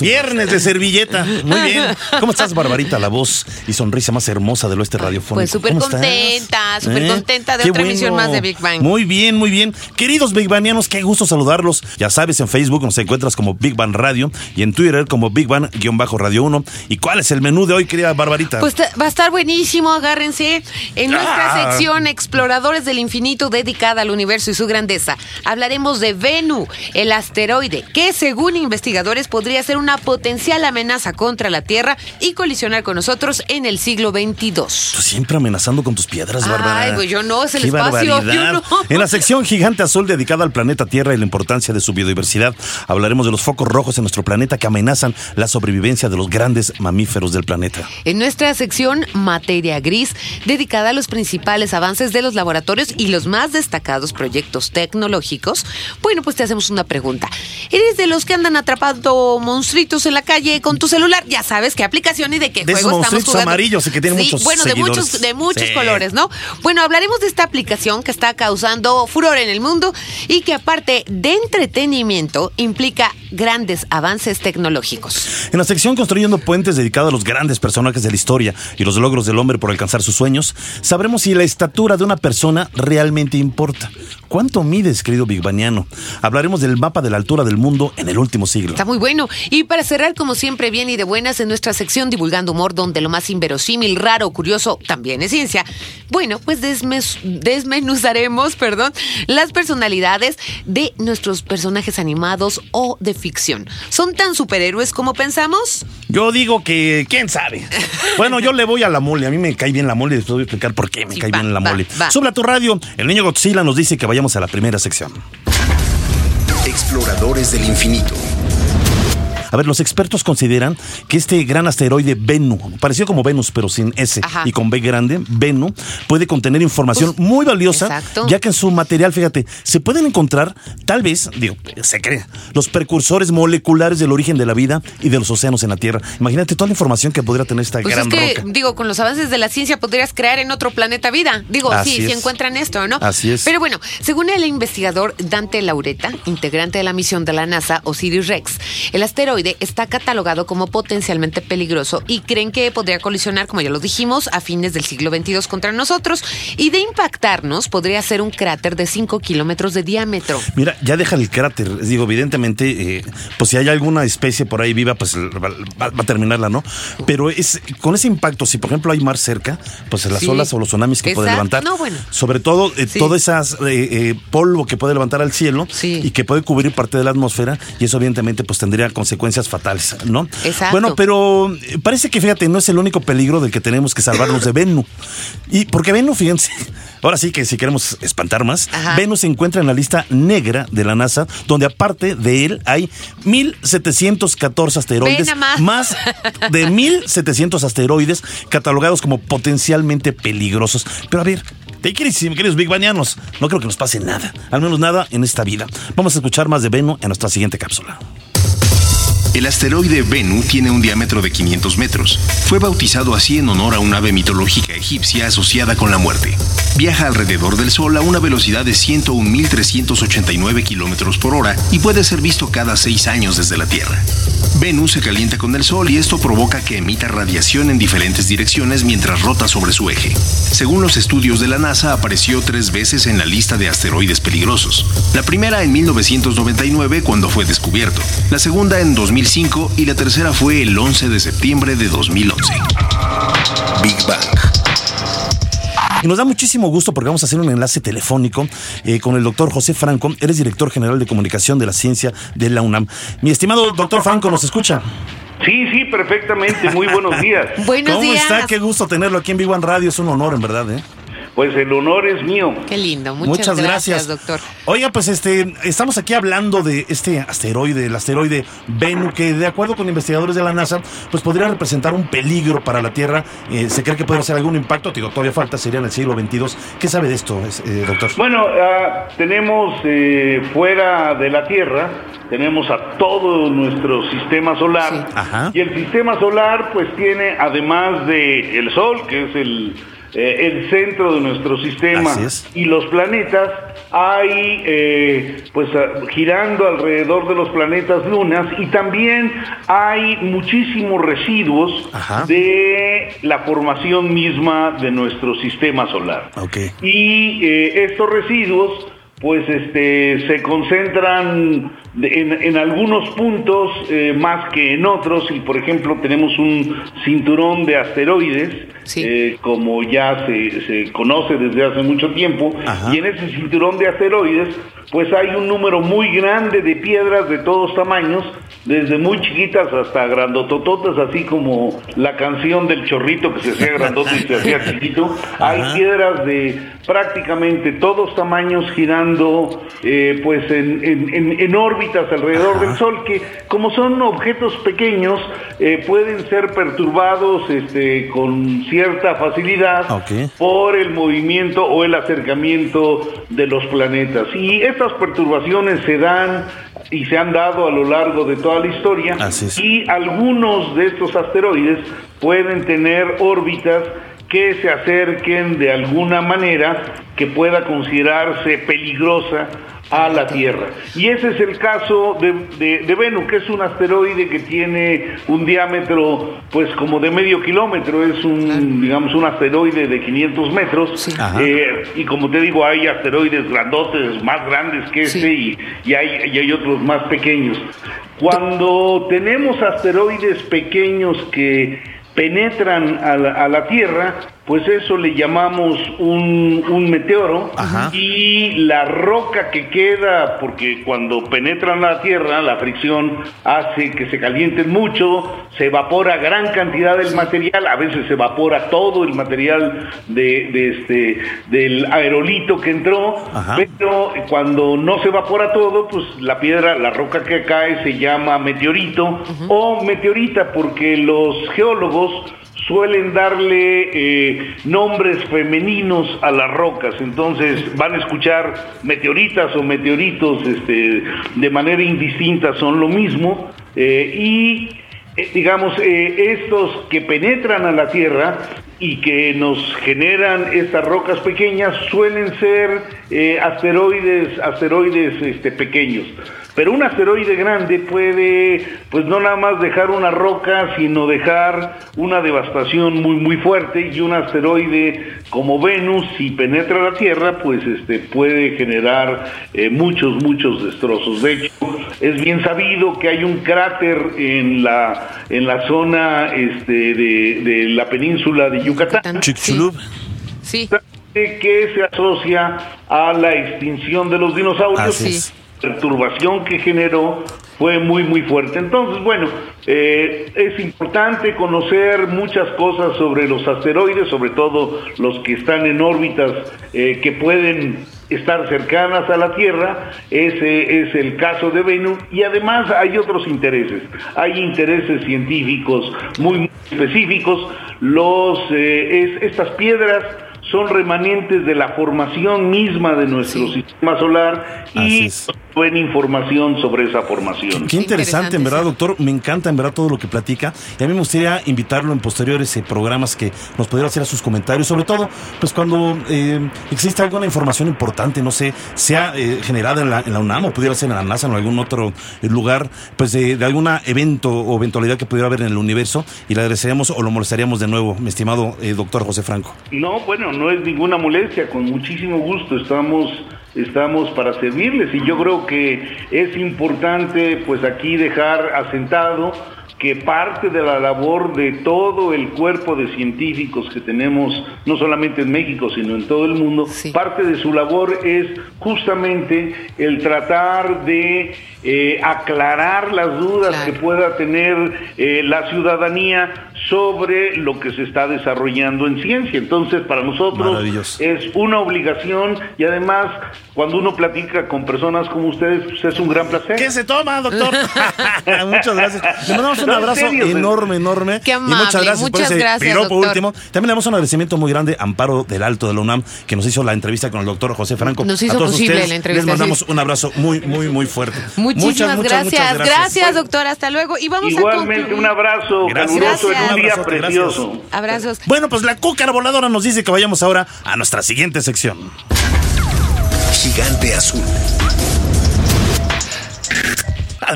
Viernes de servilleta. Muy bien. ¿Cómo estás, Barbarita? La voz y sonrisa más hermosa del oeste radiofónico. Pues súper contenta, súper ¿Eh? contenta de Qué otra emisión más de Big Bang. Muy bien, muy bien. Queridos Big Bangianos, qué gusto saludarlos. Ya sabes, en Facebook nos encuentras como Big Bang Radio y en Twitter como Big Bang-Radio 1. ¿Y cuál es el menú de hoy, querida Barbarita? Pues va a estar buenísimo, agárrense. En nuestra Ah. sección Exploradores del Infinito dedicada al universo y su grandeza, hablaremos de Venu, el asteroide, que según investigadores podría ser una potencial amenaza contra la Tierra y colisionar con nosotros en el siglo 22. Tú siempre amenazando con tus piedras, Ay, Bárbara. pues yo no, es el Qué espacio, yo no. En la sección Gigante Azul dedicada al planeta Tierra y la importancia de su biodiversidad, hablaremos de los focos rojos en nuestro planeta que amenazan la sobrevivencia de los grandes mamíferos del planeta. En nuestra sección Materia Gris, dedicada a los principales avances de los laboratorios y los más destacados proyectos tecnológicos, bueno, pues te hacemos una pregunta. ¿Eres de los que andan atrapando monstruitos en la calle con tu celular? Ya sabes qué aplicación y de qué De esos juego estamos monstruitos jugando. amarillos y que tienen Sí, muchos bueno, de seguidores. muchos, de muchos Sí. colores, ¿no? Bueno, hablaremos de esta aplicación que está causando furor en el mundo y que aparte de entretenimiento implica grandes avances tecnológicos. En la sección Construyendo Puentes dedicada a los grandes personajes de la historia y los logros del hombre por alcanzar sus sueños, sabremos si la estatura de una persona realmente importa. ¿Cuánto mides, querido Bigbaniano? Hablaremos del mapa de la altura del mundo en el último siglo. Está muy bueno. Y para cerrar, como siempre, bien y de buenas en nuestra sección Divulgando Humor, donde lo más inverosímil, raro, curioso también es ciencia. Bueno, pues desmes- desmenuzaremos, perdón, las personalidades de nuestros personajes animados o de ficción. ¿Son tan superhéroes como pensamos? Yo digo que, ¿quién sabe? Bueno, yo le voy a la mole. A mí me cae bien la mole. Les voy a explicar por qué me Sí, cae va, bien la va, mole. va. Sube a tu radio. El niño Godzilla nos dice que vayamos a la primera sección. Exploradores del infinito. A ver, los expertos consideran que este gran asteroide Bennu, parecido como Venus, pero sin S Ajá. y con B grande, Bennu, puede contener información Pues, muy valiosa, exacto. ya que en su material, fíjate, se pueden encontrar, tal vez, digo, se cree, los precursores moleculares del origen de la vida y de los océanos en la Tierra. Imagínate toda la información que podría tener esta Pues gran es que, roca. digo, con los avances de la ciencia podrías crear en otro planeta vida. Digo, Así sí, si encuentran esto, ¿no? Así es. Pero bueno, según el investigador Dante Laureta, integrante de la misión de la NASA Osiris Rex, el asteroide está catalogado como potencialmente peligroso y creen que podría colisionar, como ya lo dijimos, a fines del siglo XXII contra nosotros y de impactarnos podría ser un cráter de 5 kilómetros de diámetro. Mira, ya deja el cráter. Digo, evidentemente, eh, pues si hay alguna especie por ahí viva, pues va, va- va a terminarla, ¿no? Pero es con ese impacto, si por ejemplo hay mar cerca, pues las Sí. olas o los tsunamis que puede levantar. No, bueno. Sobre todo, eh, Sí. todo ese polvo que puede levantar al cielo Sí. y que puede cubrir parte de la atmósfera, y eso evidentemente pues tendría consecuencias fatales, ¿no? Exacto. Bueno, pero eh, parece que fíjate, no es el único peligro del que tenemos que salvarnos de Venus. Y porque Venus, fíjense, ahora sí que si queremos espantar más, Ajá. Venus se encuentra en la lista negra de la NASA, donde aparte de él hay 1.714 asteroides, más. más de 1.700 asteroides catalogados como potencialmente peligrosos. Pero a ver, te queridos Big Banianos, no creo que nos pase nada, al menos nada en esta vida. Vamos a escuchar más de Venus en nuestra siguiente cápsula. El asteroide Bennu tiene un diámetro de 500 metros. Fue bautizado así en honor a un ave mitológica egipcia asociada con la muerte. Viaja alrededor del Sol a una velocidad de 101.389 kilómetros por hora y puede ser visto cada seis años desde la Tierra. Venus se calienta con el Sol y esto provoca que emita radiación en diferentes direcciones mientras rota sobre su eje. Según los estudios de la NASA, apareció tres veces en la lista de asteroides peligrosos. La primera en 1999 cuando fue descubierto, la segunda en 2005 y la tercera fue el 11 de septiembre de 2011. Big Bang. Y nos da muchísimo gusto porque vamos a hacer un enlace telefónico eh, con el doctor José Franco. Eres director general de comunicación de la ciencia de la UNAM. Mi estimado doctor Franco, ¿nos escucha? Sí, sí, perfectamente. Muy buenos días. Buenos ¿Cómo días. está? Qué gusto tenerlo aquí en Big One Radio. Es un honor, en verdad, ¿eh? Pues el honor es mío. Qué lindo, muchas, gracias, doctor. Oiga, pues este, estamos aquí hablando de este asteroide, el asteroide Bennu, que de acuerdo con investigadores de la NASA, pues podría representar un peligro para la Tierra. Eh, se cree que puede hacer algún impacto, digo, todavía falta, sería en el siglo XXII. ¿Qué sabe de esto, eh, doctor? Bueno, ah, tenemos eh, fuera de la Tierra, tenemos a todo nuestro sistema solar. Y el sistema solar, pues tiene, además de el Sol, que es el eh, el centro de nuestro sistema y los planetas, hay eh, pues ah, girando alrededor de los planetas lunas y también hay muchísimos residuos de la formación misma de nuestro sistema solar. Y eh, estos residuos pues este se concentran en, algunos puntos eh, más que en otros. Y por ejemplo tenemos un cinturón de asteroides eh, como ya se, se, conoce desde hace mucho tiempo. Y en ese cinturón de asteroides pues hay un número muy grande de piedras de todos tamaños desde muy chiquitas hasta grandotototas así como la canción del chorrito que se hacía grandote y se hacía chiquito. Hay piedras de prácticamente todos tamaños girando eh, pues en, en, en, órbitas alrededor del Sol que como son objetos pequeños eh, pueden ser perturbados este, con cierta facilidad por el movimiento o el acercamiento de los planetas. Y estas perturbaciones se dan y se han dado a lo largo de toda la historia y algunos de estos asteroides pueden tener órbitas que se acerquen de alguna manera que pueda considerarse peligrosa a la Tierra. Y ese es el caso de, de, Venus, que es un asteroide que tiene un diámetro pues como de medio kilómetro, es un, digamos, un asteroide de 500 metros. Eh, y como te digo, hay asteroides grandotes, más grandes que este, y, y, hay, y hay otros más pequeños. Cuando tenemos asteroides pequeños que penetran a la, Tierra, pues eso le llamamos un, meteoro. Y la roca que queda, porque cuando penetran la Tierra, la fricción hace que se calienten mucho, se evapora gran cantidad del material, a veces se evapora todo el material de, este, del aerolito que entró, pero cuando no se evapora todo, pues la piedra, la roca que cae se llama meteorito o meteorita, porque los geólogos suelen darle eh, nombres femeninos a las rocas, entonces van a escuchar meteoritas o meteoritos este, de manera indistinta, son lo mismo, eh, y eh, digamos, estos que penetran a la Tierra y que nos generan estas rocas pequeñas suelen ser asteroides, asteroides este, pequeños. Pero un asteroide grande puede, pues no nada más dejar una roca, sino dejar una devastación muy, muy fuerte. Y un asteroide como Venus, si penetra la Tierra, pues este, puede generar eh, muchos, muchos destrozos. De hecho, es bien sabido que hay un cráter en la, en la zona este, de, la península de Yucatán. Sí. Que se asocia a la extinción de los dinosaurios perturbación que generó fue muy muy fuerte. Entonces, bueno, eh, es importante conocer muchas cosas sobre los asteroides, sobre todo los que están en órbitas eh, que pueden estar cercanas a la Tierra, ese es el caso de Venus, y además hay otros intereses, hay intereses científicos muy, específicos, los, eh, estas piedras son remanentes de la formación misma de nuestro sistema solar y buena información sobre esa formación. Qué, interesante, en verdad, doctor. Me encanta, en verdad, todo lo que platica. Y a mí me gustaría invitarlo en posteriores eh, programas que nos pudiera hacer a sus comentarios, sobre todo, pues cuando eh, existe alguna información importante, no sé, sea eh, generada en la, en la, UNAM o pudiera ser en la NASA o en algún otro lugar, pues de, de algún evento o eventualidad que pudiera haber en el universo, y le agradeceríamos o lo molestaríamos de nuevo, mi estimado doctor José Franco. No, bueno, no es ninguna molestia, con muchísimo gusto estamos estamos para servirles. Y yo creo que es importante pues aquí dejar asentado que parte de la labor de todo el cuerpo de científicos que tenemos, no solamente en México, sino en todo el mundo, parte de su labor es justamente el tratar de eh, aclarar las dudas que pueda tener eh, la ciudadanía sobre lo que se está desarrollando en ciencia. Entonces, para nosotros es una obligación y además, cuando uno platica con personas como ustedes, pues es un gran placer. ¿Qué se toma, doctor? muchas gracias. Le mandamos un abrazo enorme, enorme. Qué amable. Y muchas gracias muchas por ese gracias, último. También le damos un agradecimiento muy grande a Amparo del Alto de la UNAM, que nos hizo la entrevista con el doctor José Franco. Nos hizo posible la entrevista. Les mandamos un abrazo muy, muy, muy fuerte. Muchísimas muchas, gracias. gracias. doctor. Hasta luego. Y vamos Igualmente, un abrazo caluroso en un día precioso. Abrazos. Bueno, pues la cúcara voladora nos dice que vayamos ahora a nuestra siguiente sección. Gigante azul.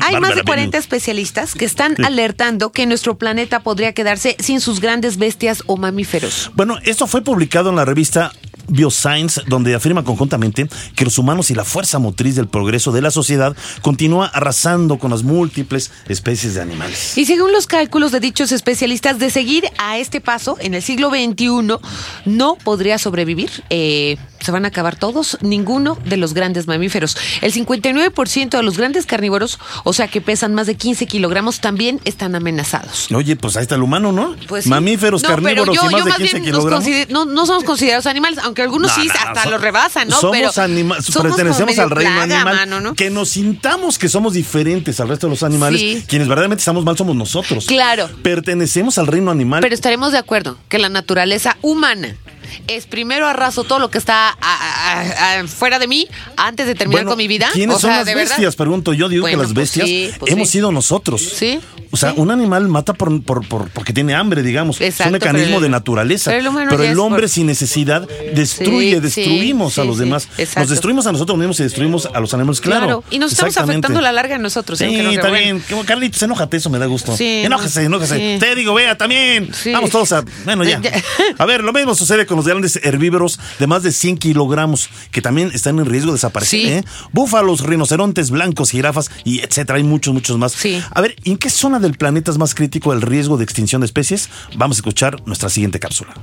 Hay más de 40 especialistas que están alertando que nuestro planeta podría quedarse sin sus grandes bestias o mamíferos. Bueno, esto fue publicado en la revista Bioscience, donde afirma conjuntamente que los humanos y la fuerza motriz del progreso de la sociedad continúa arrasando con las múltiples especies de animales. Y según los cálculos de dichos especialistas, de seguir a este paso en el siglo XXI, no podría sobrevivir. Eh, se van a acabar todos, ninguno de los grandes mamíferos. El 59% de los grandes carnívoros, o sea que pesan más de 15 kilogramos, también están amenazados. Oye, pues ahí está el humano, ¿no? Pues Mamíferos, carnívoros y más de 15 kilogramos. No, somos considerados animales, aunque algunos sí hasta los rebasan, ¿no? Somos animales, pertenecemos al reino animal. Que nos sintamos que somos diferentes al resto de los animales. Quienes verdaderamente estamos mal somos nosotros. Claro. Pertenecemos al reino animal. Pero estaremos de acuerdo que la naturaleza humana es primero arraso todo lo que está fuera de mí antes de terminar con mi vida. ¿Quiénes son las bestias? Pregunto yo, digo que las pues bestias pues hemos sido nosotros. Sí. O sea, un animal mata por, por, porque tiene hambre, digamos. es un mecanismo de naturaleza. Pero el, hombre sin necesidad destruye, destruimos a los demás. Nos destruimos a nosotros mismos y destruimos a los animales, claro. Y nos estamos afectando a la larga a nosotros. Sí, está bien. Carlitos, enójate, eso me da gusto. Enójese, enójese. Te digo, vea, también. Vamos todos a... Bueno, ya. A ver, lo mismo sucede con los grandes herbívoros de más de 100 kilogramos que también están en riesgo de desaparecer. ¿eh? Búfalos, rinocerontes blancos, jirafas y etcétera. Hay muchos, muchos más. A ver, ¿en qué zona del planeta es más crítico el riesgo de extinción de especies? Vamos a escuchar nuestra siguiente cápsula.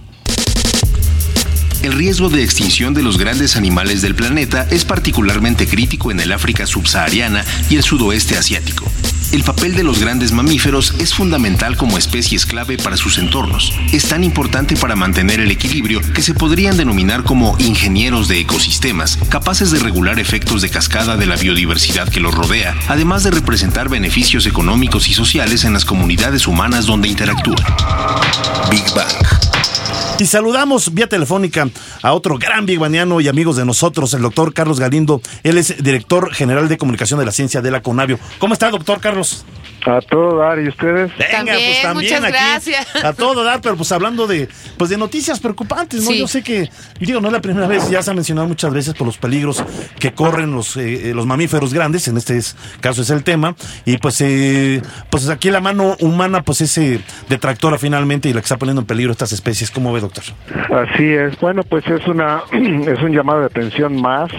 El riesgo de extinción de los grandes animales del planeta es particularmente crítico en el África subsahariana y el sudoeste asiático. El papel de los grandes mamíferos es fundamental como especies clave para sus entornos. Es tan importante para mantener el equilibrio que se podrían denominar como ingenieros de ecosistemas, capaces de regular efectos de cascada de la biodiversidad que los rodea, además de representar beneficios económicos y sociales en las comunidades humanas donde interactúan. Big Bang. Y saludamos vía telefónica a otro gran bigbaniano y amigos de nosotros, el doctor Carlos Galindo. Él es director general de comunicación de la ciencia de la CONAVIO. ¿Cómo está, doctor Carlos? A todo dar, ¿y ustedes? Venga, pues también muchas gracias. A todo dar, pero pues hablando de pues de noticias preocupantes, ¿no? Yo sé que, digo, no es la primera vez, ya se ha mencionado muchas veces por los peligros que corren los, eh, eh, los mamíferos grandes, en este caso es el tema, y pues eh, pues aquí la mano humana, pues ese detractora finalmente y la que está poniendo en peligro estas especies, ¿cómo ve, doctor? Así es, bueno, pues es una es un llamado de atención más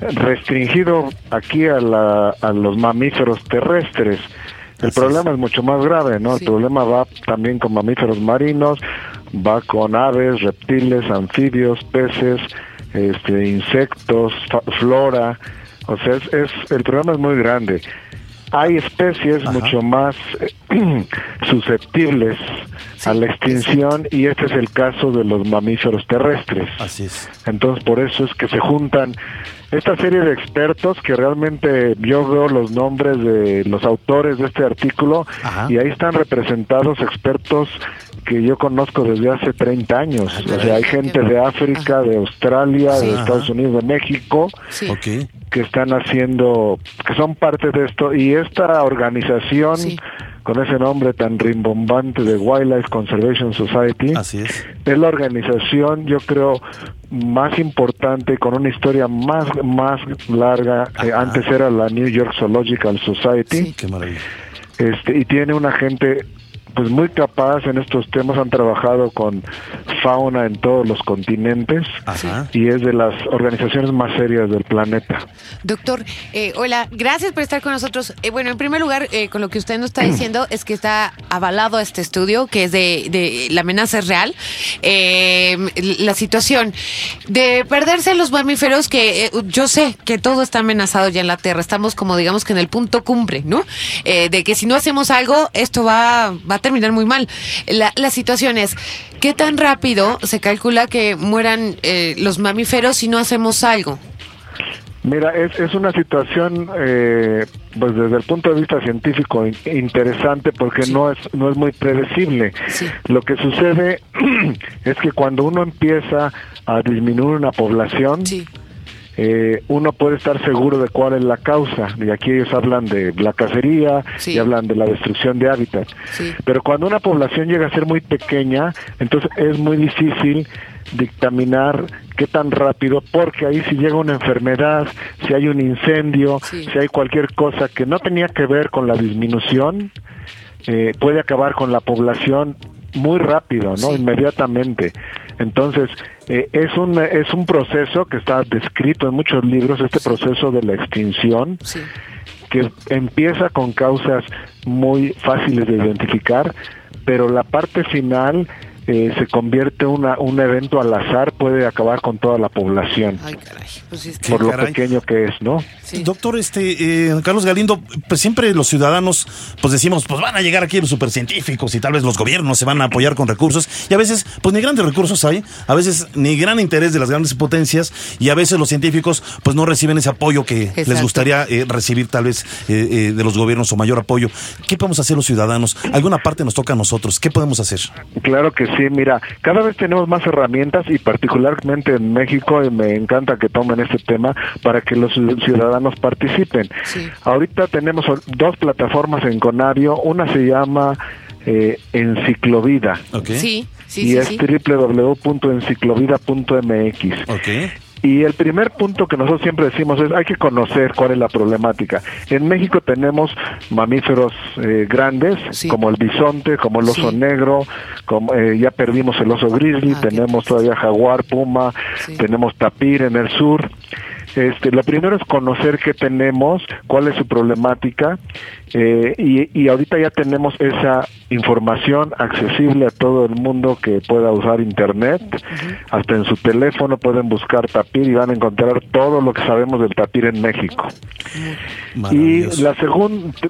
restringido aquí a, la, a los mamíferos terrestres. El problema es. mucho más grave, ¿no? El problema va también con mamíferos marinos, va con aves, reptiles, anfibios, peces, este, insectos, flora. O sea, es, el problema es muy grande. Hay especies mucho más eh, susceptibles a la extinción y este es el caso de los mamíferos terrestres. Así es. Entonces, por eso es que se juntan esta serie de expertos que realmente yo veo los nombres de los autores de este artículo y ahí están representados expertos que yo conozco desde hace 30 años. o sea, hay gente de África, de Australia, de Estados Unidos, de México, que están haciendo, que son parte de esto. Y esta organización con ese nombre tan rimbombante de Wildlife Conservation Society. Así es. Es la organización, yo creo, más importante, con una historia más, más larga. que antes era la New York Zoological Society. Qué maravilla. Este, y tiene una gente pues muy capaz en estos temas, han trabajado con fauna en todos los continentes y es de las organizaciones más serias del planeta. Doctor, eh, hola, gracias por estar con nosotros. Eh, bueno, en primer lugar, eh, con lo que usted nos está diciendo es que está avalado este estudio, que es de, de la amenaza es real. la situación de perderse los mamíferos, que yo sé que todo está amenazado ya en la Tierra. Estamos como digamos que en el punto cumbre, ¿no? de que si no hacemos algo, esto va, va a terminar muy mal. La, la situación es, ¿qué tan rápido se calcula que mueran los mamíferos si no hacemos algo? Mira, es, es una situación, eh, pues desde el punto de vista científico, interesante porque no es no es muy predecible. Lo que sucede es que cuando uno empieza a disminuir una población, eh, uno puede estar seguro de cuál es la causa. Y aquí ellos hablan de la cacería y hablan de la destrucción de hábitat. Pero cuando una población llega a ser muy pequeña, entonces es muy difícil dictaminar qué tan rápido, porque ahí si llega una enfermedad, si hay un incendio, si hay cualquier cosa que no tenía que ver con la disminución, eh, puede acabar con la población muy rápido, ¿no? Inmediatamente. Entonces, eh, es, un, es un proceso que está descrito en muchos libros, este proceso de la extinción, que empieza con causas muy fáciles de identificar, pero la parte final eh, se convierte una, un evento al azar, puede acabar con toda la población. Pues por lo pequeño que es, ¿no? Doctor, este, eh, Carlos Galindo, pues siempre los ciudadanos, pues decimos, pues van a llegar aquí los supercientíficos y tal vez los gobiernos se van a apoyar con recursos y a veces, pues ni grandes recursos hay, a veces ni gran interés de las grandes potencias y a veces los científicos, pues no reciben ese apoyo que les gustaría eh, recibir tal vez de los gobiernos o mayor apoyo. ¿Qué podemos hacer los ciudadanos? Alguna parte nos toca a nosotros. ¿Qué podemos hacer? Claro que sí, mira, cada vez tenemos más herramientas y particularmente en México, y me encanta que tomen este tema para que los ciudadanos participen. Ahorita tenemos dos plataformas en Conavio, una se llama eh, Enciclovida. Sí, sí, y es www.enciclovida.mx. Okay. Y el primer punto que nosotros siempre decimos es hay que conocer cuál es la problemática. En México tenemos mamíferos eh, grandes como el bisonte, como el oso negro, como eh, ya perdimos el oso grizzly, ah, tenemos todavía jaguar, puma, tenemos tapir en el sur. Este, lo primero es conocer qué tenemos, cuál es su problemática eh, y, y, ahorita ya tenemos esa información accesible a todo el mundo que pueda usar internet, hasta en su teléfono pueden buscar tapir y van a encontrar todo lo que sabemos del tapir en México. Y la,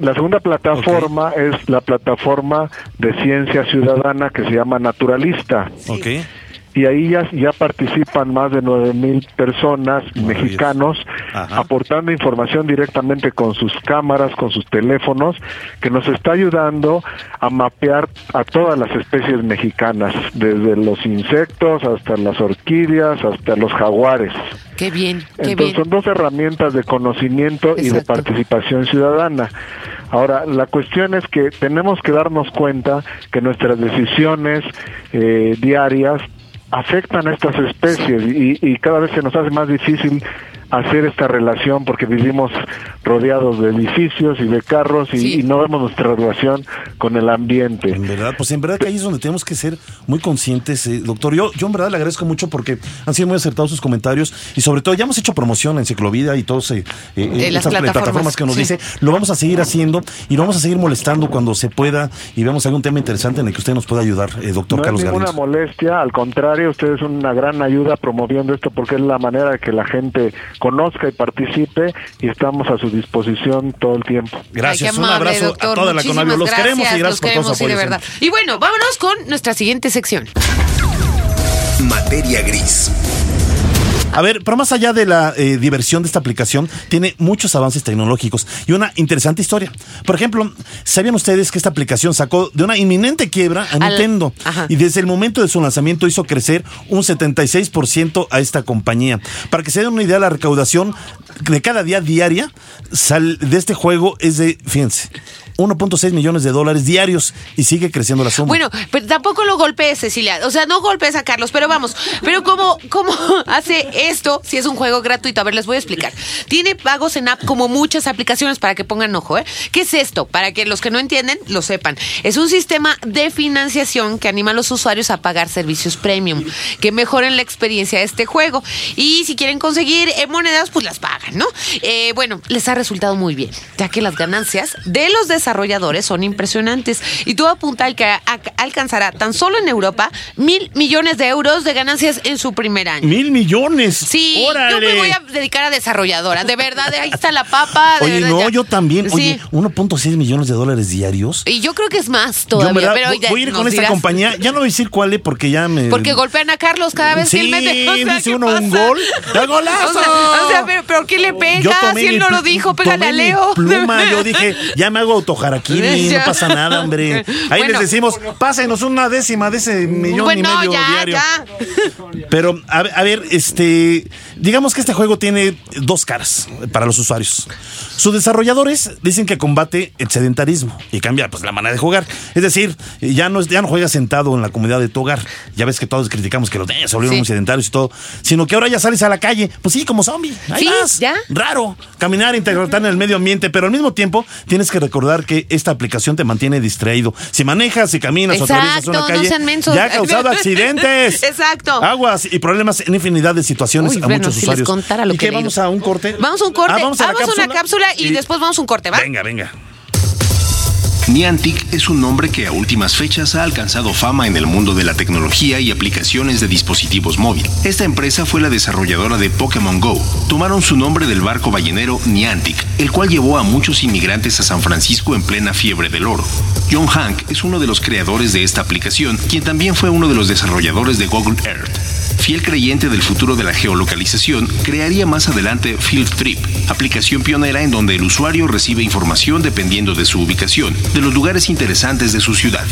la segunda plataforma es la plataforma de ciencia ciudadana que se llama Naturalista. Okay y ahí ya, ya participan más de nueve mil personas mexicanos aportando información directamente con sus cámaras, con sus teléfonos, que nos está ayudando a mapear a todas las especies mexicanas, desde los insectos hasta las orquídeas, hasta los jaguares. Qué bien, qué Entonces, Son dos herramientas de conocimiento y de participación ciudadana. Ahora, la cuestión es que tenemos que darnos cuenta que nuestras decisiones eh, diarias afectan a estas especies y, y, cada vez se nos hace más difícil hacer esta relación porque vivimos rodeados de edificios y de carros y, no vemos nuestra relación con el ambiente. En verdad, pues en verdad que ahí es donde tenemos que ser muy conscientes, eh, doctor. Yo, yo en verdad le agradezco mucho porque han sido muy acertados sus comentarios y sobre todo ya hemos hecho promoción en Ciclovida y todas eh, eh, las plataformas, que nos dice. Lo vamos a seguir haciendo y lo vamos a seguir molestando cuando se pueda y vemos algún tema interesante en el que usted nos pueda ayudar, doctor no Carlos No es ninguna molestia, al contrario, usted es una gran ayuda promoviendo esto porque es la manera que la gente conozca y participe y estamos a su disposición todo el tiempo. Gracias, un abrazo a toda la Conavio. Los queremos y gracias por todo su apoyo. verdad. Y bueno, vámonos con nuestra siguiente sección. Materia gris. A ver, pero más allá de la eh, diversión de esta aplicación, tiene muchos avances tecnológicos y una interesante historia. Por ejemplo, ¿sabían ustedes que esta aplicación sacó de una inminente quiebra a Nintendo? Y desde el momento de su lanzamiento hizo crecer un 76% a esta compañía. Para que se den una idea, la recaudación de cada día diaria de este juego es de, fíjense, 1.6 millones de dólares diarios y sigue creciendo la suma. Bueno, pero tampoco lo golpees, Cecilia. O sea, no golpees a Carlos, pero vamos. Pero ¿cómo, cómo hace esto si es un juego gratuito? A ver, les voy a explicar. Tiene pagos en app como muchas aplicaciones para que pongan ojo, ¿eh? ¿Qué es esto? Para que los que no entienden lo sepan. Es un sistema de financiación que anima a los usuarios a pagar servicios premium que mejoren la experiencia de este juego. Y si quieren conseguir eh, monedas, pues las pagan, ¿no? Eh, bueno, les ha resultado muy bien, ya que las ganancias de los desarrolladores son impresionantes. Y todo apunta al que alcanzará tan solo en Europa mil millones de euros de ganancias en su primer año. ¡Mil millones! Sí, yo me voy a dedicar a desarrolladora. De verdad, ahí está la papa. Oye, no, yo también. Oye, 1.6 millones de dólares diarios. Y yo creo que es más todavía. pero voy, a ir con esta compañía. Ya no voy a decir cuál es porque ya me. Porque golpean a Carlos cada vez que él mete. O dice uno un gol. ¡El golazo! O sea, pero, pero ¿qué le pega? Si él no lo dijo, pégale a Leo. Pluma, yo dije, ya me hago autojaraquini, no pasa nada, hombre. Ahí les decimos, pásenos una décima de ese millón y medio ya, diario. Ya. Pero, a, a ver, este. Digamos que este juego tiene dos caras para los usuarios. Sus desarrolladores dicen que combate el sedentarismo y cambia pues la manera de jugar. Es decir, ya no, ya no juegas sentado en la comunidad de tu hogar. Ya ves que todos criticamos que los niños se volvieron muy sedentarios y todo. Sino que ahora ya sales a la calle, pues sí, como zombie. Ahí vas. ¿Ya? Raro. Caminar, interactuar en el medio ambiente, pero al mismo tiempo tienes que recordar que esta aplicación te mantiene distraído. Si manejas, si caminas o atraviesas una calle, ya ha causado accidentes. Exacto. Aguas y problemas en infinidad de situaciones a muchos usuarios. ¿Y qué, vamos a un corte? Vamos a un corte. Ah, vamos a, una cápsula y, después vamos a un corte, ¿va? Venga, venga. Niantic es un nombre que a últimas fechas ha alcanzado fama en el mundo de la tecnología y aplicaciones de dispositivos móviles. Esta empresa fue la desarrolladora de Pokémon Go. Tomaron su nombre del barco ballenero Niantic, el cual llevó a muchos inmigrantes a San Francisco en plena fiebre del oro. John Hank es uno de los creadores de esta aplicación, quien también fue uno de los desarrolladores de Google Earth. Fiel creyente del futuro de la geolocalización, crearía más adelante Field Trip, aplicación pionera en donde el usuario recibe información dependiendo de su ubicación, de los lugares interesantes de su ciudad.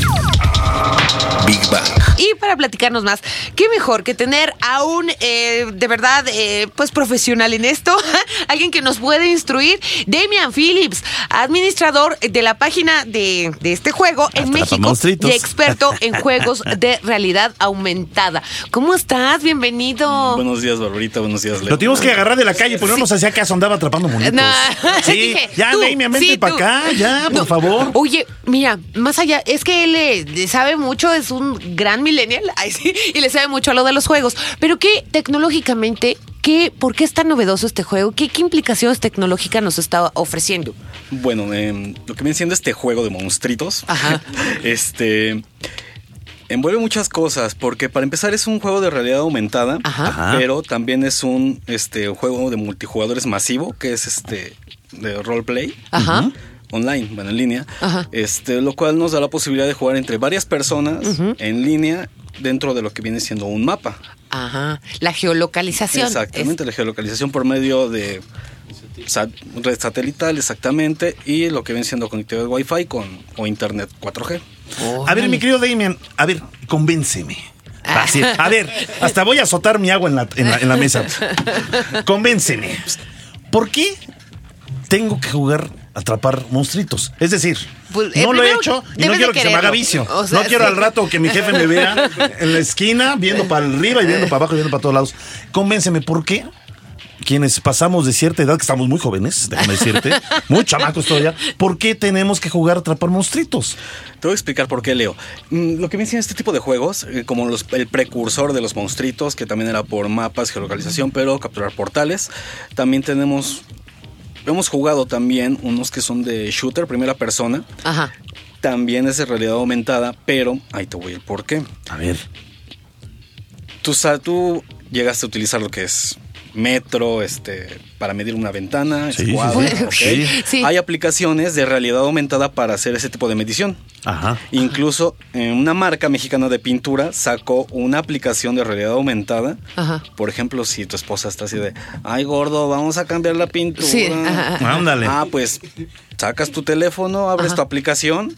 Big Bang. Y para platicarnos más, qué mejor que tener a un, eh, de verdad, eh, pues profesional en esto, alguien que nos puede instruir, Damian Phillips, administrador de la página de, este juego en México y experto en juegos de realidad aumentada. ¿Cómo estás? Bienvenido. Buenos días, Barbarita. Buenos días, Leo. Lo tuvimos que agarrar de la calle, porque no nos hacía caso, andaba atrapando monitos. sí, ya, Damian, vente para acá, ya, por favor. Oye, mira, más allá, es que él le, sabe mucho, es un gran millennial, y le sabe mucho a lo de los juegos. Pero ¿qué tecnológicamente ¿Qué, ¿Por qué es tan novedoso este juego? ¿Qué, qué implicaciones tecnológicas nos está ofreciendo? Bueno, em, lo que viene siendo este juego de monstruitos, este envuelve muchas cosas, porque para empezar es un juego de realidad aumentada, pero también es un este juego de multijugadores masivo, que es este de roleplay. Ajá online, bueno, en línea, este, lo cual nos da la posibilidad de jugar entre varias personas en línea dentro de lo que viene siendo un mapa. Ajá, la geolocalización. Exactamente, la geolocalización por medio de red satelital, exactamente, y lo que viene siendo conectividad Wi-Fi con, o Internet 4G. a ver, mi querido Damien, a ver, convénceme. Ah. a ver, hasta voy a azotar mi agua en la, en la, en la mesa. Convénceme. ¿Por qué tengo que jugar atrapar monstruitos. Es decir, pues, no lo he hecho y no quiero que se me haga vicio. no quiero al rato que mi jefe me vea en la esquina, viendo para arriba y viendo para abajo y viendo para todos lados. Convénceme, ¿por qué? Quienes pasamos de cierta edad, que estamos muy jóvenes, déjame decirte, muy chamacos todavía, ¿por qué tenemos que jugar a atrapar monstruitos? Te voy a explicar por qué, Leo. Mm, lo que me enseña este tipo de juegos, eh, como el precursor de los monstruitos, que también era por mapas, geolocalización, pero capturar portales, también tenemos Hemos jugado también unos que son de shooter, primera persona. Ajá. También es de realidad aumentada, pero ahí te voy el por qué. A ver. Tú, tú llegaste a utilizar lo que es metro, este, para medir una ventana, sí, sí, Hay aplicaciones de realidad aumentada para hacer ese tipo de medición. Ajá. Incluso eh, una marca mexicana de pintura sacó una aplicación de realidad aumentada. Ajá. Por ejemplo, si tu esposa está así de, ay gordo, vamos a cambiar la pintura. Sí, Ándale. Ah, pues sacas tu teléfono, abres tu aplicación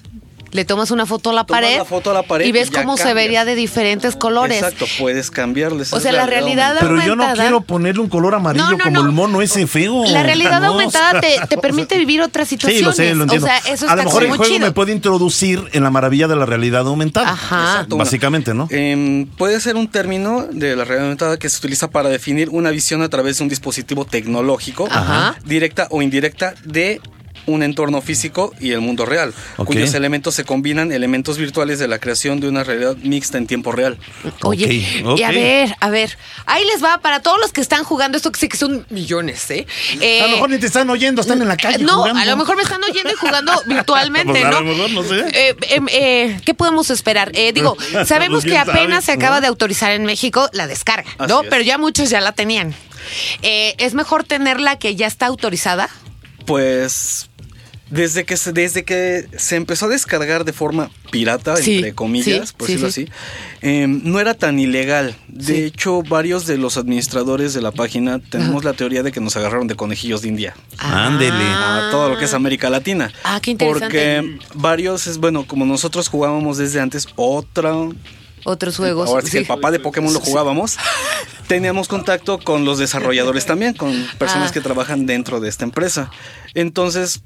Le tomas una foto a la, pared, foto a la pared y ves cómo se vería de diferentes colores. Exacto, puedes cambiarles. O sea, la, realidad Pero yo no quiero ponerle un color amarillo como el mono ese feo. La realidad aumentada te, permite vivir otras situaciones. Sí, lo sé, lo entiendo. O sea, eso a lo mejor el juego me puede introducir en la maravilla de la realidad aumentada. Ajá. Básicamente, ¿no? Em, puede ser un término de la realidad aumentada que se utiliza para definir una visión a través de un dispositivo tecnológico, directa o indirecta, de un entorno físico y el mundo real, cuyos elementos se combinan, elementos virtuales de la creación de una realidad mixta en tiempo real. Oye, y a ver, a ver, ahí les va para todos los que están jugando esto, que sé que son millones, ¿eh? a lo mejor ni te están oyendo, están en la calle. No, a lo mejor me están oyendo y jugando virtualmente, pues ¿no? A lo mejor, no sé. Eh, em, eh, ¿Qué podemos esperar? Eh, digo, sabemos que apenas se acaba de autorizar en México la descarga, ¿no? Pero ya muchos ya la tenían. ¿Es mejor tenerla que ya está autorizada? Pues desde que se, desde que se empezó a descargar de forma pirata, entre comillas, por decirlo así, em, no era tan ilegal. De hecho, varios de los administradores de la página tenemos la teoría de que nos agarraron de conejillos de India. Ándele. A todo lo que es América Latina. Ah, qué interesante. Porque varios, es bueno, como nosotros jugábamos desde antes, otra otros juegos. Ahora sí. el papá de Pokémon lo jugábamos. Teníamos contacto con los desarrolladores también, con personas ah. que trabajan dentro de esta empresa. Entonces,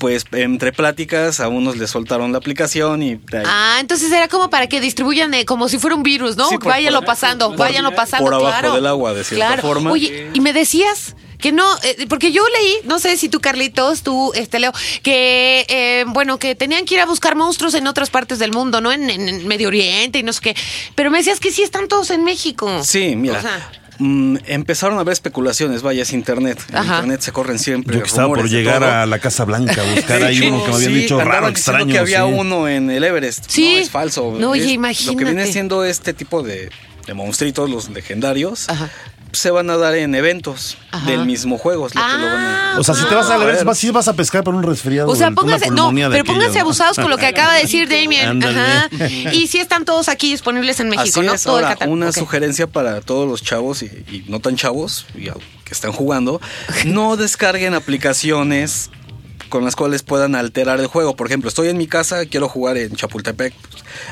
pues entre pláticas a unos les soltaron la aplicación y... Ah, entonces era como para que distribuyan eh, como si fuera un virus, ¿no? váyanlo pasando, váyanlo pasando. Por abajo del agua, de cierta forma. Oye, y me decías que no, eh, porque yo leí, no sé si tú Carlitos, tú este Leo, que eh, bueno, que tenían que ir a buscar monstruos en otras partes del mundo, ¿no? En, Medio Oriente y no sé qué. Pero me decías que sí están todos en México. Sí, mira. Mm, empezaron a haber especulaciones, vaya, es internet. En internet se corren siempre. Yo que estaba por llegar a la Casa Blanca a buscar ahí uno que me habían dicho raro, extraño. que había uno en el Everest. Sí. No, es falso. No, oye, imagínate. Lo que viene siendo este tipo de, de monstruitos, los legendarios, Ajá se van a dar en eventos del mismo juego. Ah, o sea, si te vas a ver, vas, vas a pescar por un resfriado. O sea, pónganse, no, pero pónganse abusados con lo que acaba de decir Damien. Ajá. Y si están todos aquí disponibles en México, ¿no? Todo una sugerencia para todos los chavos y, no tan chavos que están jugando, no descarguen aplicaciones con las cuales puedan alterar el juego. Por ejemplo, estoy en mi casa, quiero jugar en Chapultepec,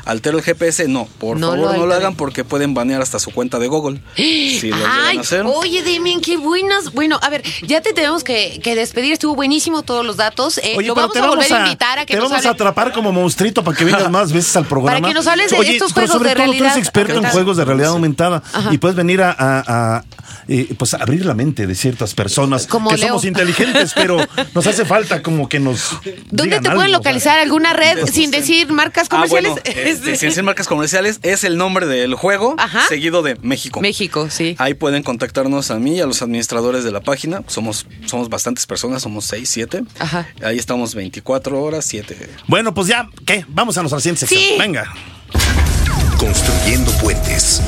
altero el GPS, no, por favor no lo hagan porque pueden banear hasta su cuenta de Google. Si lo Ay, hacer. Oye, Damien, qué buenas. Bueno, a ver, ya te tenemos que, despedir, estuvo buenísimo todos los datos. Eh, lo vamos a volver a invitar a que te vamos a atrapar como monstruito para que vengas más veces al programa. Para que nos hables de estos juegos de realidad. Tú eres experto en juegos de realidad aumentada y puedes venir a, eh, pues abrir la mente de ciertas personas que somos inteligentes, pero nos hace falta como que nos. ¿Dónde te pueden localizar? ¿Alguna red sin decir marcas ah, comerciales? Este, sin decir marcas comerciales, es el nombre del juego seguido de México. México, sí. Ahí pueden contactarnos a mí y a los administradores de la página. Somos, somos bastantes personas, somos 6, 7. Ahí estamos 24 horas, 7. Bueno, pues ya, ¿qué? Vamos a nuestra siguiente sección. Venga. Construyendo puentes.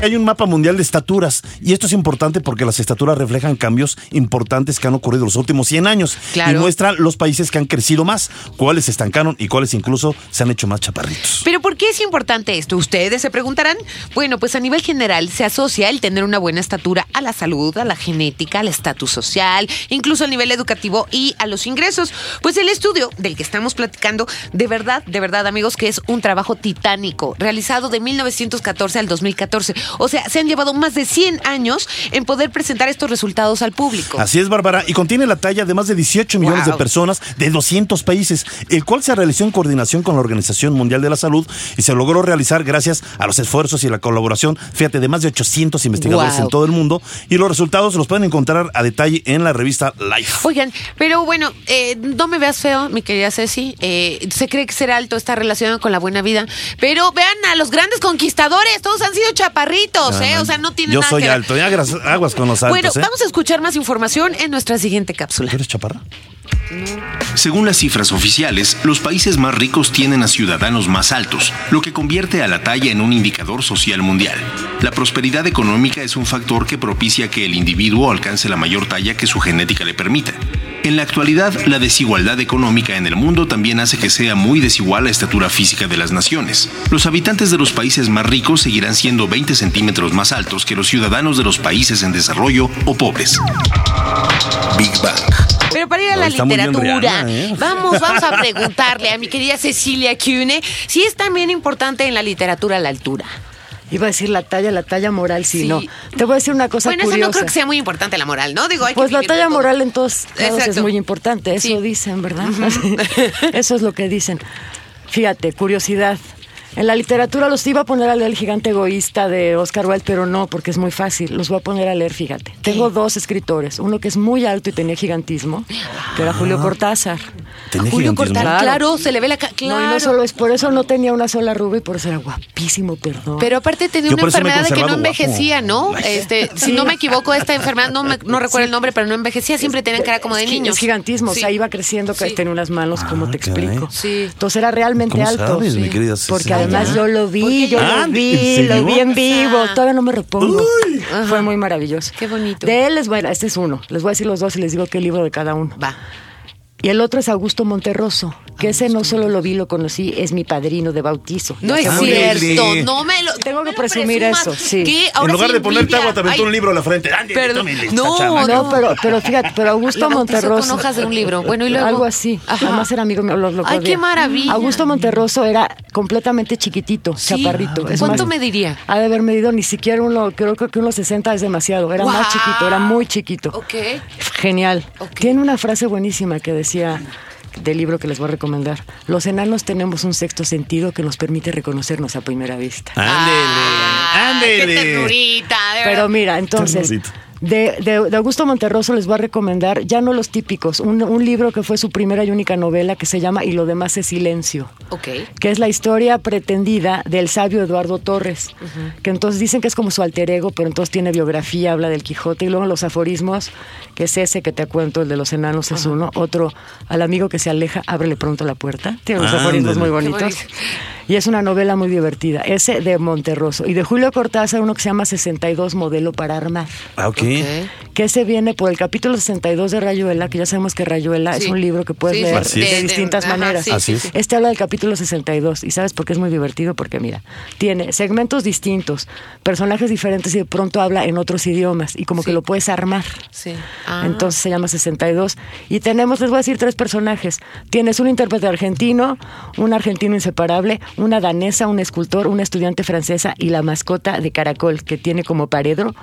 Hay un mapa mundial de estaturas y esto es importante porque las estaturas reflejan cambios importantes que han ocurrido los últimos 100 años y muestran los países que han crecido más, cuáles se estancaron y cuáles incluso se han hecho más chaparritos. Pero ¿por qué es importante esto? Ustedes se preguntarán. Bueno, pues a nivel general se asocia el tener una buena estatura a la salud, a la genética, al estatus social, incluso al nivel educativo y a los ingresos. Pues el estudio del que estamos platicando, de verdad, de verdad amigos, que es un trabajo titánico, realizado de 1914 al 2014. O sea, se han llevado más de 100 años en poder presentar estos resultados al público. Así es, Bárbara, y contiene la talla de más de 18 millones de personas de 200 países, el cual se realizó en coordinación con la Organización Mundial de la Salud y se logró realizar gracias a los esfuerzos y la colaboración, fíjate, de más de 800 investigadores en todo el mundo y los resultados los pueden encontrar a detalle en la revista Life. Oigan, pero bueno, eh, no me veas feo, mi querida Ceci, eh, se cree que será alto esta relación con la buena vida, pero vean a los grandes conquistadores, todos han sido chaparritos ¿eh? O sea, no tiene Yo nada soy alto, ya aguas con los altos. Bueno, ¿eh? vamos a escuchar más información en nuestra siguiente cápsula. ¿Eres chaparra? Según las cifras oficiales, los países más ricos tienen a ciudadanos más altos, lo que convierte a la talla en un indicador social mundial. La prosperidad económica es un factor que propicia que el individuo alcance la mayor talla que su genética le permita. En la actualidad, la desigualdad económica en el mundo también hace que sea muy desigual la estatura física de las naciones. Los habitantes de los países más ricos seguirán siendo 20 centímetros más altos que los ciudadanos de los países en desarrollo o pobres. Big Bang. Pero para ir a la literatura, ¿eh? vamos, vamos a preguntarle a mi querida Cecilia Cune si es también importante en la literatura la altura. Iba a decir la talla, la talla moral, sí, no. Te voy a decir una cosa bueno, curiosa. Bueno, eso no creo que sea muy importante la moral, ¿no? Digo, hay pues la talla moral en todos lados es muy importante, eso dicen, ¿verdad? eso es lo que dicen. Fíjate, curiosidad. En la literatura los iba a poner a leer El gigante egoísta de Oscar Wilde, pero no, porque es muy fácil. Los voy a poner a leer, fíjate. Tengo dos escritores. Uno que es muy alto y tenía gigantismo, que era Julio ah. Cortázar. Julio Cortázar, claro. se le ve la cara. Claro. No, no solo es por eso no tenía una sola ruba y por eso era guapísimo, perdón. Pero aparte tenía una enfermedad de que no envejecía, ¿no? Este, si no me equivoco, esta enfermedad, no, me, no recuerdo el nombre, pero no envejecía, siempre tenía cara como de niño. Es gigantismo, o sea, iba creciendo, que tenía unas manos, como ah, te explico. Sí. Entonces era realmente alto. porque además yo lo vi, yo lo vi, lo vi en vivo, todavía no me repongo. Fue muy maravilloso. Qué bonito. De él, les voy a, este es uno. Les voy a decir los dos y les digo qué libro de cada uno. Va. Y el otro es Augusto Monterroso, que ese no solo lo vi, lo conocí, es mi padrino de bautizo. No es cierto, no me lo. Tengo que presumir eso, sí. En lugar de ponerte agua, te aventó un libro a la frente. no, no, pero, pero fíjate, pero Augusto Monterroso. con hojas de un libro. Bueno, y luego. Algo así. Además era amigo mío. Lo, Ay, qué maravilla. Augusto Monterroso era completamente chiquitito, chaparrito. ¿Cuánto me diría? Ha de haber medido ni siquiera uno, creo que unos 60 es demasiado. Era más chiquito, era muy chiquito. Ok. Genial. Tiene una frase buenísima que decía del libro que les voy a recomendar. Los enanos tenemos un sexto sentido que nos permite reconocernos a primera vista. ¡Ándele! ¡Ándele! Pero mira, entonces, de, de, Augusto Monterroso les voy a recomendar, ya no los típicos, un, libro que fue su primera y única novela que se llama Y lo demás es silencio. Que es la historia pretendida del sabio Eduardo Torres. Que entonces dicen que es como su alter ego, pero entonces tiene biografía, habla del Quijote y luego los aforismos, que es ese que te cuento, el de los enanos es uno. Otro, al amigo que se aleja, ábrele pronto la puerta. Tiene unos aforismos muy bonitos. Y es una novela muy divertida. Ese de Monterroso. Y de Julio Cortázar, uno que se llama 62 Modelo para Armar. Ah, ok. Que ese viene por el capítulo 62 de Rayuela, que ya sabemos que Rayuela es un libro que puedes leer de, distintas maneras. Este habla del capítulo 62. ¿Y sabes por qué es muy divertido? Porque mira, tiene segmentos distintos, personajes diferentes y de pronto habla en otros idiomas. Y como que lo puedes armar. Sí. Ah. Entonces se llama 62. Y tenemos, les voy a decir, tres personajes. Tienes un intérprete argentino, un argentino inseparable, una danesa, un escultor, una estudiante francesa y la mascota de Caracol, que tiene como paredro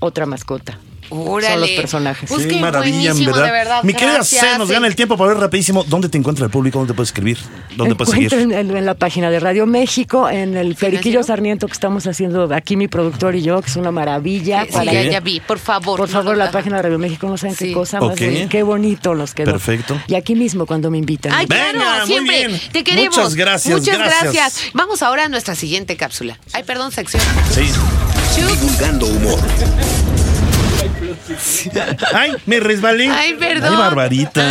otra mascota. Son los personajes. Pues qué maravilla, en verdad. Mi querida C, nos gana el tiempo para ver rapidísimo dónde te encuentra el público, dónde te puedes escribir, dónde puedes seguir. En, en, la página de Radio México, en el Periquillo Sarmiento que estamos haciendo aquí mi productor y yo, que es una maravilla. Sí, para ya, vi, por favor. Por favor, la página de Radio México, no saben qué cosa más qué bonito nos quedó. Perfecto. Y aquí mismo cuando me invitan. Ay, claro, Venga, siempre. Te queremos. Muchas gracias. Muchas gracias. Vamos ahora a nuestra siguiente cápsula. Ay, perdón, sección. Sí. Divulgando humor. Ay, me resbalé. Ay, perdón. Ay, barbarita.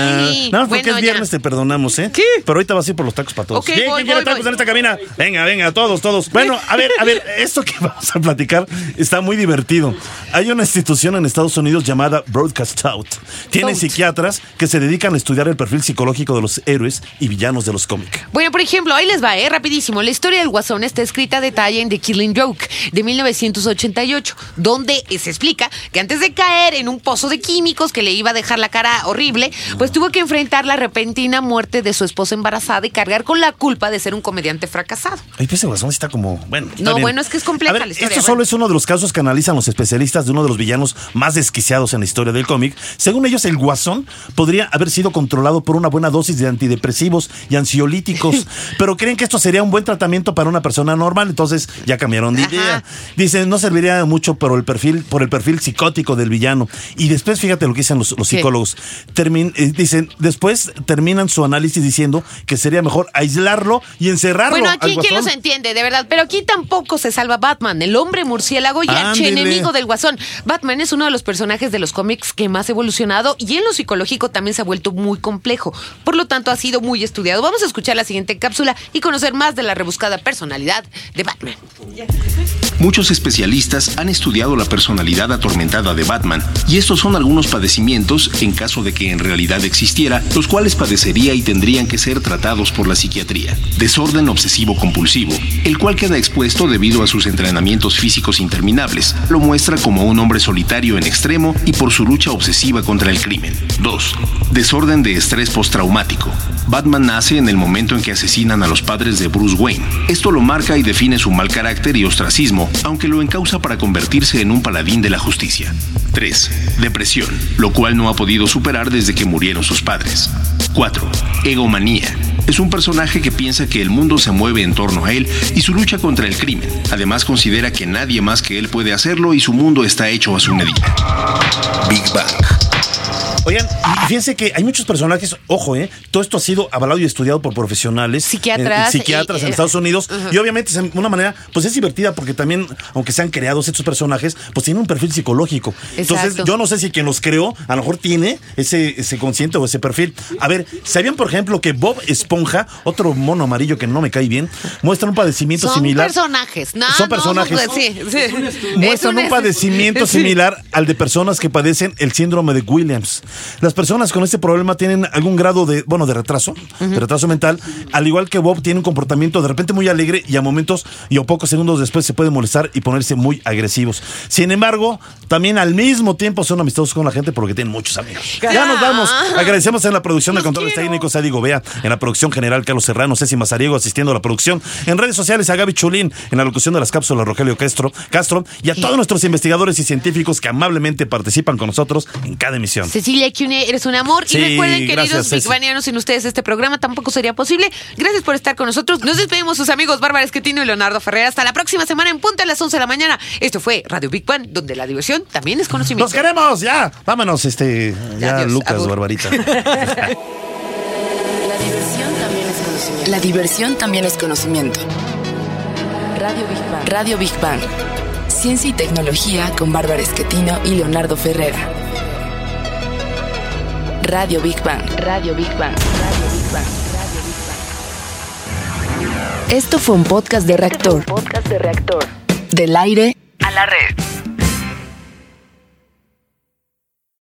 Nada más porque es viernes te perdonamos, ¿eh? ¿Qué? Pero ahorita vas a ir por los tacos para todos. Okay, ¿Quién, quiere tacos en esta cabina? Venga, venga, todos, todos. Bueno, a ver, a ver, esto que vamos a platicar está muy divertido. Hay una institución en Estados Unidos llamada Broadcast Out. Tiene psiquiatras que se dedican a estudiar el perfil psicológico de los héroes y villanos de los cómics. Bueno, por ejemplo, ahí les va, ¿eh? Rapidísimo. La historia del Guasón está escrita a detalle en The Killing Joke de 1988, donde se explica que antes de caer en un pozo de químicos que le iba a dejar la cara horrible, pues tuvo que enfrentar la repentina muerte de su esposa embarazada y cargar con la culpa de ser un comediante fracasado. Ay, pues Guasón está como, bueno. no, bueno, es que es compleja la historia. Esto solo es uno de los casos que analizan los especialistas de uno de los villanos más desquiciados en la historia del cómic. Según ellos, el Guasón podría haber sido controlado por una buena dosis de antidepresivos y ansiolíticos, pero creen que esto sería un buen tratamiento para una persona normal, entonces ya cambiaron de idea. Dicen, no serviría mucho por el perfil, por el perfil psicótico del villano. Y después, fíjate lo que dicen los, psicólogos. Eh, dicen, después terminan su análisis diciendo que sería mejor aislarlo y encerrarlo. Bueno, aquí quién los entiende, de verdad. Pero aquí tampoco se salva Batman, el hombre murciélago y enemigo del guasón. Batman es uno de los personajes de los cómics que más ha evolucionado y en lo psicológico también se ha vuelto muy complejo. Por lo tanto, ha sido muy estudiado. Vamos a escuchar la siguiente cápsula y conocer más de la rebuscada personalidad de Batman. Muchos especialistas han estudiado la personalidad atormentada de Batman, y estos son algunos padecimientos, en caso de que en realidad existiera, los cuales padecería y tendrían que ser tratados por la psiquiatría. Desorden obsesivo-compulsivo, el cual queda expuesto debido a sus entrenamientos físicos interminables. Lo muestra como un hombre solitario en extremo y por su lucha obsesiva contra el crimen. 2. Desorden de estrés postraumático. Batman nace en el momento en que asesinan a los padres de Bruce Wayne. Esto lo marca y define su mal carácter y ostracismo, aunque lo encausa para convertirse en un paladín de la justicia. 3. Depresión, lo cual no ha podido superar desde que murieron sus padres. 4. Egomanía. Es un personaje que piensa que el mundo se mueve en torno a él y su lucha contra el crimen. Además considera que nadie más que él puede hacerlo y su mundo está hecho a su medida. Big Bang. Oigan, fíjense que hay muchos personajes, ojo, ¿eh? Todo esto ha sido avalado y estudiado por profesionales. Psiquiatras. psiquiatras en Estados Unidos. Y obviamente, de una manera, pues es divertida porque también, aunque sean creados estos personajes, pues tienen un perfil psicológico. Entonces, yo no sé si quien los creó, a lo mejor tiene ese, ese consciente o ese perfil. A ver, ¿sabían, por ejemplo, que Bob Esponja, otro mono amarillo que no me cae bien, muestra un padecimiento similar? Son personajes, no, Son personajes. No, sí, sí. Muestran un, padecimiento similar al de personas que padecen el síndrome de Williams. Las personas con este problema tienen algún grado de, bueno, de retraso, de retraso mental, al igual que Bob tiene un comportamiento de repente muy alegre y a momentos y a pocos segundos después se puede molestar y ponerse muy agresivos. Sin embargo, también al mismo tiempo son amistosos con la gente porque tienen muchos amigos. Ya nos vamos. Agradecemos en la producción de controles técnicos a Diego Bea, en la producción general Carlos Serrano, Ceci Mazariego asistiendo a la producción, en redes sociales a Gaby Chulín, en la locución de las cápsulas Rogelio Castro, Castro y a todos nuestros investigadores y científicos que amablemente participan con nosotros en cada emisión. Cecilia eres un amor. y recuerden, queridos Big sin ustedes este programa tampoco sería posible. Gracias por estar con nosotros. Nos despedimos sus amigos Bárbara Esquetino y Leonardo Ferrer. Hasta la próxima semana en punta a las 11 de la mañana. Esto fue Radio Big Bang, donde la diversión también es conocimiento. ¡Nos queremos! ¡Ya! Vámonos, este. Ya, Lucas, Barbarita. la diversión también es conocimiento. La diversión también es conocimiento. Radio Big Bang. Radio Big Bang. Ciencia y tecnología con Bárbara Esquetino y Leonardo Ferrera. Radio Big Bang. Radio Big Bang. Radio Big Bang. Radio Big Bang. Esto fue un podcast de reactor. podcast de reactor. Del aire a la red.